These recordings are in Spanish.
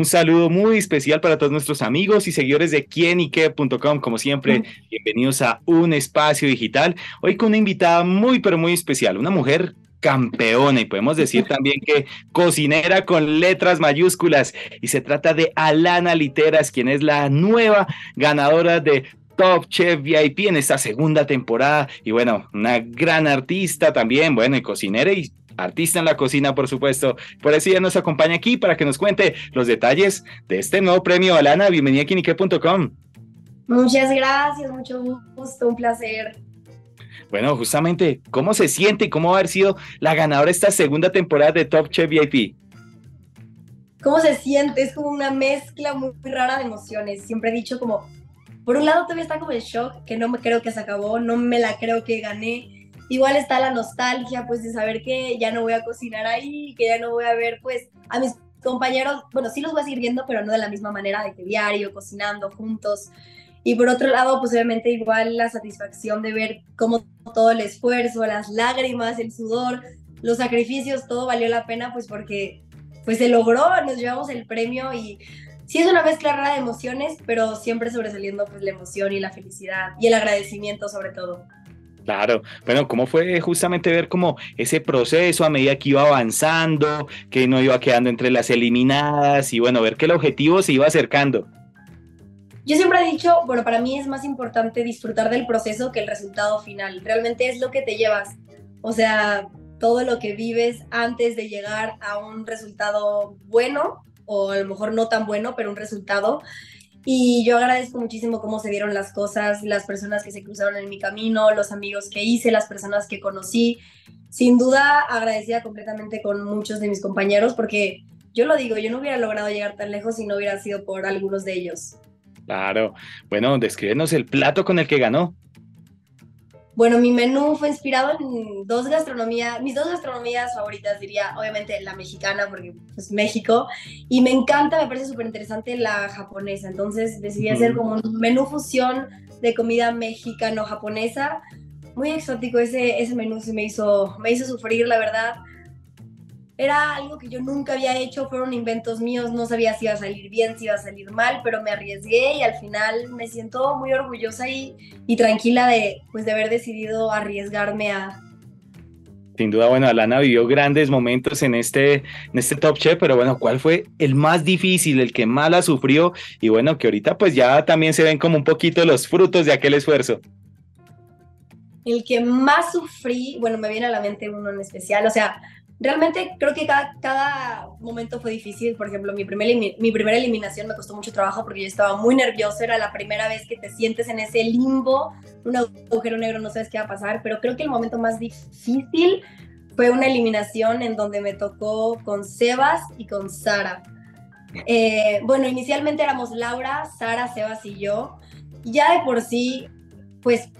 un saludo muy especial para todos nuestros amigos y seguidores de quienique.com. Como siempre, bienvenidos a un espacio digital. Hoy con una invitada muy, pero muy especial, una mujer campeona y podemos decir también que cocinera con letras mayúsculas y se trata de Alana Literas, quien es la nueva ganadora de Top Chef VIP en esta segunda temporada y bueno, una gran artista también, bueno, y cocinera y artista en la cocina, por supuesto. Por eso ella nos acompaña aquí para que nos cuente los detalles de este nuevo premio. Alana, bienvenida a Kinique.com. Muchas gracias, mucho gusto, un placer. Bueno, justamente, ¿cómo se siente y cómo va a haber sido la ganadora esta segunda temporada de Top Chef VIP? ¿Cómo se siente? Es como una mezcla muy rara de emociones. Siempre he dicho como, por un lado todavía está como el shock, que no me creo que se acabó, no me la creo que gané. Igual está la nostalgia, pues, de saber que ya no voy a cocinar ahí, que ya no voy a ver, pues, a mis compañeros, bueno, sí los voy a seguir viendo, pero no de la misma manera, de que diario, cocinando juntos. Y por otro lado, pues obviamente igual la satisfacción de ver cómo todo el esfuerzo, las lágrimas, el sudor, los sacrificios, todo valió la pena, pues porque pues se logró, nos llevamos el premio y sí es una mezcla rara de emociones, pero siempre sobresaliendo pues la emoción y la felicidad y el agradecimiento sobre todo. Claro, bueno, ¿cómo fue justamente ver como ese proceso a medida que iba avanzando, que no iba quedando entre las eliminadas y bueno, ver que el objetivo se iba acercando? Yo siempre he dicho, bueno, para mí es más importante disfrutar del proceso que el resultado final. Realmente es lo que te llevas. O sea, todo lo que vives antes de llegar a un resultado bueno, o a lo mejor no tan bueno, pero un resultado. Y yo agradezco muchísimo cómo se dieron las cosas, las personas que se cruzaron en mi camino, los amigos que hice, las personas que conocí. Sin duda agradecida completamente con muchos de mis compañeros porque yo lo digo, yo no hubiera logrado llegar tan lejos si no hubiera sido por algunos de ellos. Claro. Bueno, descríbenos el plato con el que ganó. Bueno, mi menú fue inspirado en dos gastronomías, mis dos gastronomías favoritas diría, obviamente la mexicana, porque pues México, y me encanta, me parece súper interesante la japonesa, entonces decidí hacer como un menú fusión de comida mexicano-japonesa, muy exótico ese, ese menú, se me hizo, me hizo sufrir, la verdad, era algo que yo nunca había hecho, fueron inventos míos, no sabía si iba a salir bien, si iba a salir mal, pero me arriesgué y al final me siento muy orgullosa y, y tranquila de, pues, de haber decidido arriesgarme a, sin duda, bueno, Alana vivió grandes momentos en este, en este Top Chef, pero bueno, ¿cuál fue el más difícil, el que más la sufrió? Y bueno, que ahorita pues ya también se ven como un poquito los frutos de aquel esfuerzo. El que más sufrí, bueno, me viene a la mente uno en especial, o sea, realmente creo que cada, cada momento fue difícil. Por ejemplo, mi, primer, mi primera eliminación me costó mucho trabajo porque yo estaba muy nerviosa. Era la primera vez que te sientes en ese limbo, un agujero negro, no sabes qué va a pasar. Pero creo que el momento más difícil fue una eliminación en donde me tocó con Sebas y con Sara. Eh, bueno, inicialmente éramos Laura, Sara, Sebas y yo. Ya de por sí, pues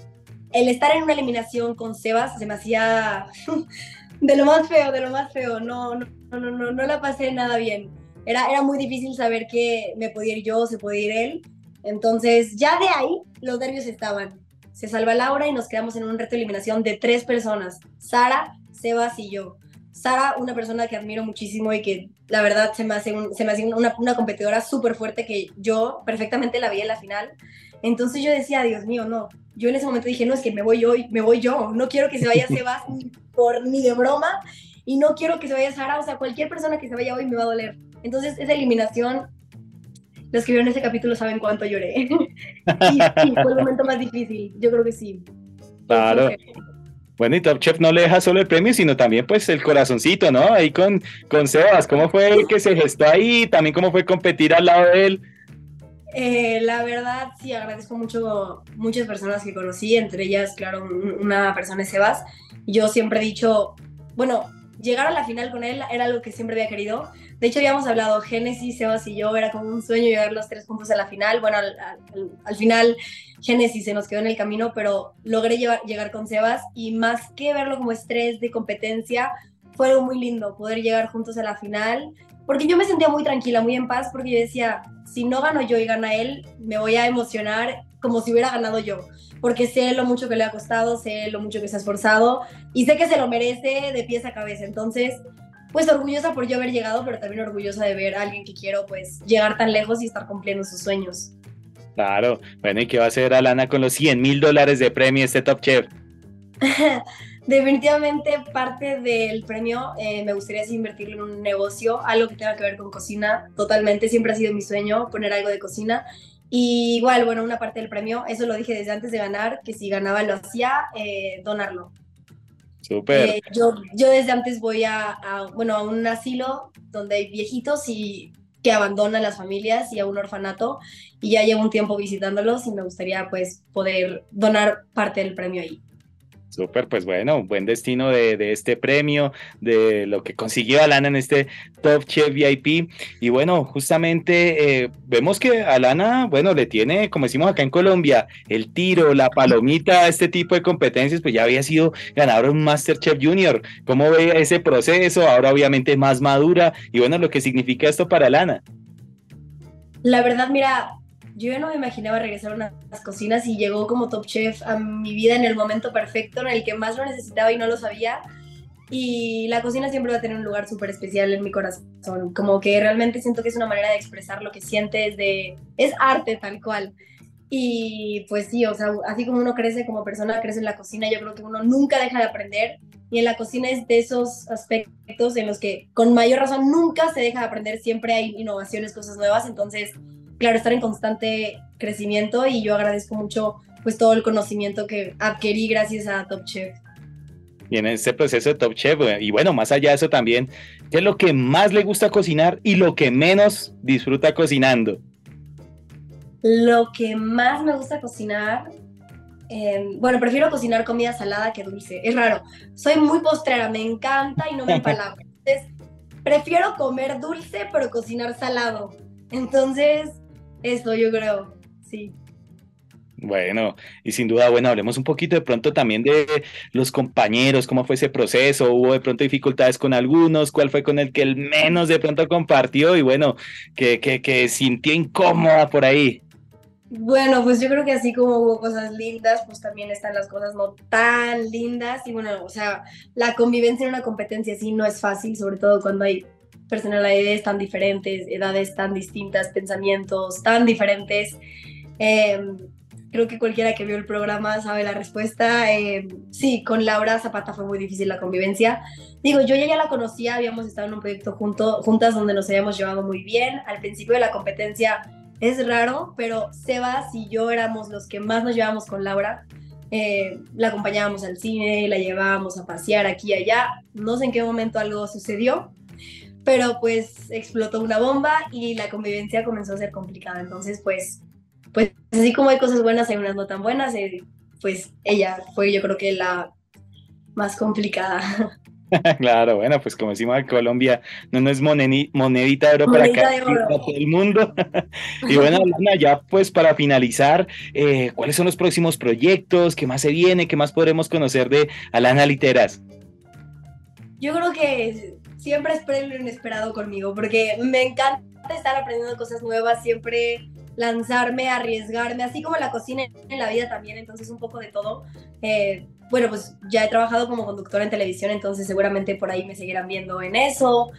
el estar en una eliminación con Sebas se me hacía de lo más feo, de lo más feo. No, no, no, no, no la pasé nada bien. Era, era muy difícil saber que me podía ir yo, se podía ir él. Entonces, ya de ahí, los nervios estaban. Se salva Laura y nos quedamos en un reto de eliminación de tres personas: Sara, Sebas y yo. Sara, una persona que admiro muchísimo y que la verdad se me hace, se me hace una, una competidora súper fuerte que yo perfectamente la vi en la final. Entonces yo decía, Dios mío, no. Yo en ese momento dije, no, es que me voy yo, me voy yo. No quiero que se vaya Sebas ni, por, ni de broma y no quiero que se vaya Sara. O sea, cualquier persona que se vaya hoy me va a doler. Entonces esa eliminación, los que vieron ese capítulo saben cuánto lloré. y sí, fue el momento más difícil. Yo creo que sí. Claro. Bueno, y Top Chef no le deja solo el premio, sino también pues el corazoncito, ¿no? Ahí con, con Sebas, ¿cómo fue el que se gestó ahí? También cómo fue competir al lado de él. Eh, la verdad, sí, agradezco mucho muchas personas que conocí, entre ellas, claro, una persona es Sebas. Yo siempre he dicho, bueno, llegar a la final con él era algo que siempre había querido. De hecho, habíamos hablado, Génesis, Sebas y yo, era como un sueño llegar los tres juntos a la final. Bueno, al, final Génesis se nos quedó en el camino, pero logré llegar con Sebas y más que verlo como estrés de competencia, fue muy lindo poder llegar juntos a la final, porque yo me sentía muy tranquila, muy en paz, porque yo decía, si no gano yo y gana él, me voy a emocionar como si hubiera ganado yo, porque sé lo mucho que le ha costado, sé lo mucho que se ha esforzado y sé que se lo merece de pies a cabeza. Entonces, pues orgullosa por yo haber llegado, pero también orgullosa de ver a alguien que quiero pues llegar tan lejos y estar cumpliendo sus sueños. Claro, bueno, ¿y qué va a hacer Alana con los 100 mil dólares de premio este Top Chef? Definitivamente parte del premio eh, me gustaría invertirlo en un negocio, algo que tenga que ver con cocina, totalmente, siempre ha sido mi sueño poner algo de cocina. Y igual, bueno, una parte del premio, eso lo dije desde antes de ganar, que si ganaba lo hacía, eh, donarlo. Súper. Eh, yo, yo desde antes voy a, bueno, a un asilo donde hay viejitos y que abandonan las familias y a un orfanato y ya llevo un tiempo visitándolos y me gustaría pues poder donar parte del premio ahí. Súper, pues bueno, buen destino de, este premio, de lo que consiguió Alana en este Top Chef VIP. Y bueno, justamente eh, vemos que Alana, bueno, le tiene, como decimos acá en Colombia, el tiro, la palomita, este tipo de competencias, pues ya había sido ganador de un Masterchef Junior. ¿Cómo ve ese proceso? Ahora obviamente más madura. Y bueno, lo que significa esto para Alana. La verdad, mira, yo ya no me imaginaba regresar a unas cocinas y llegó como top chef a mi vida en el momento perfecto, en el que más lo necesitaba y no lo sabía. Y la cocina siempre va a tener un lugar súper especial en mi corazón. Como que realmente siento que es una manera de expresar lo que sientes, de... es arte tal cual. Y pues sí, o sea, así como uno crece como persona, crece en la cocina, yo creo que uno nunca deja de aprender. Y en la cocina es de esos aspectos en los que con mayor razón nunca se deja de aprender, siempre hay innovaciones, cosas nuevas. Entonces, claro, estar en constante crecimiento y yo agradezco mucho pues todo el conocimiento que adquirí gracias a Top Chef. Y en ese proceso de Top Chef, y bueno, más allá de eso también, ¿qué es lo que más le gusta cocinar y lo que menos disfruta cocinando? Lo que más me gusta cocinar, em, bueno, prefiero cocinar comida salada que dulce. Es raro. Soy muy postrera, me encanta y no me empalago. Entonces, prefiero comer dulce, pero cocinar salado. Entonces, eso yo creo, sí. Bueno, y sin duda, bueno, hablemos un poquito de pronto también de los compañeros, cómo fue ese proceso, hubo de pronto dificultades con algunos, cuál fue con el que el menos de pronto compartió y bueno, que, que, que sintió incómoda por ahí. Bueno, pues yo creo que así como hubo cosas lindas, pues también están las cosas no tan lindas y bueno, o sea, la convivencia en una competencia sí no es fácil, sobre todo cuando hay personalidades tan diferentes, edades tan distintas, pensamientos tan diferentes. Em, creo que cualquiera que vio el programa sabe la respuesta. Em, sí, con Laura Zapata fue muy difícil la convivencia. Digo, yo ya, ya la conocía, habíamos estado en un proyecto junto, juntas donde nos habíamos llevado muy bien. Al principio de la competencia es raro, pero Sebas y yo éramos los que más nos llevábamos con Laura. Eh, la acompañábamos al cine, la llevábamos a pasear aquí y allá. No sé en qué momento algo sucedió, pero pues explotó una bomba y la convivencia comenzó a ser complicada. Entonces, pues, pues así como hay cosas buenas, hay unas no tan buenas, eh, pues ella fue yo creo que la más complicada. claro, bueno, pues como decimos en Colombia, no, no es monedita de oro para todo el mundo. y bueno, Luna, ya pues para finalizar, eh, ¿cuáles son los próximos proyectos? ¿Qué más se viene? ¿Qué más podremos conocer de Alana Literas? Yo creo que siempre espero lo inesperado conmigo, porque me encanta estar aprendiendo cosas nuevas, siempre lanzarme, arriesgarme, así como la cocina en la vida también, entonces un poco de todo. Eh, bueno, pues ya he trabajado como conductora en televisión, entonces seguramente por ahí me seguirán viendo en eso.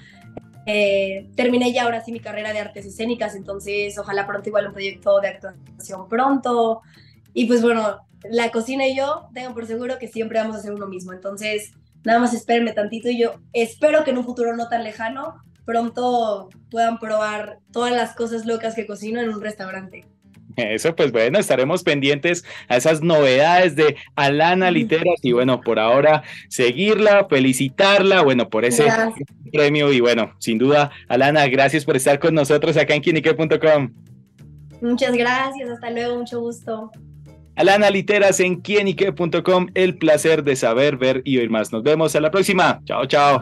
Eh, terminé ya ahora sí mi carrera de artes escénicas, entonces ojalá pronto igual un proyecto de actuación pronto. Y pues bueno, la cocina y yo tengo por seguro que siempre vamos a hacer uno mismo, entonces nada más espérenme tantito y yo espero que en un futuro no tan lejano pronto puedan probar todas las cosas locas que cocino en un restaurante. Eso, pues bueno, estaremos pendientes a esas novedades de Alana Literas y bueno, por ahora seguirla, felicitarla, bueno, por ese premio y bueno, sin duda, Alana, gracias por estar con nosotros acá en quinique.com. Muchas gracias, hasta luego, mucho gusto. Alana Literas en quienique.com, el placer de saber, ver y oír más. Nos vemos a la próxima. Chao, chao.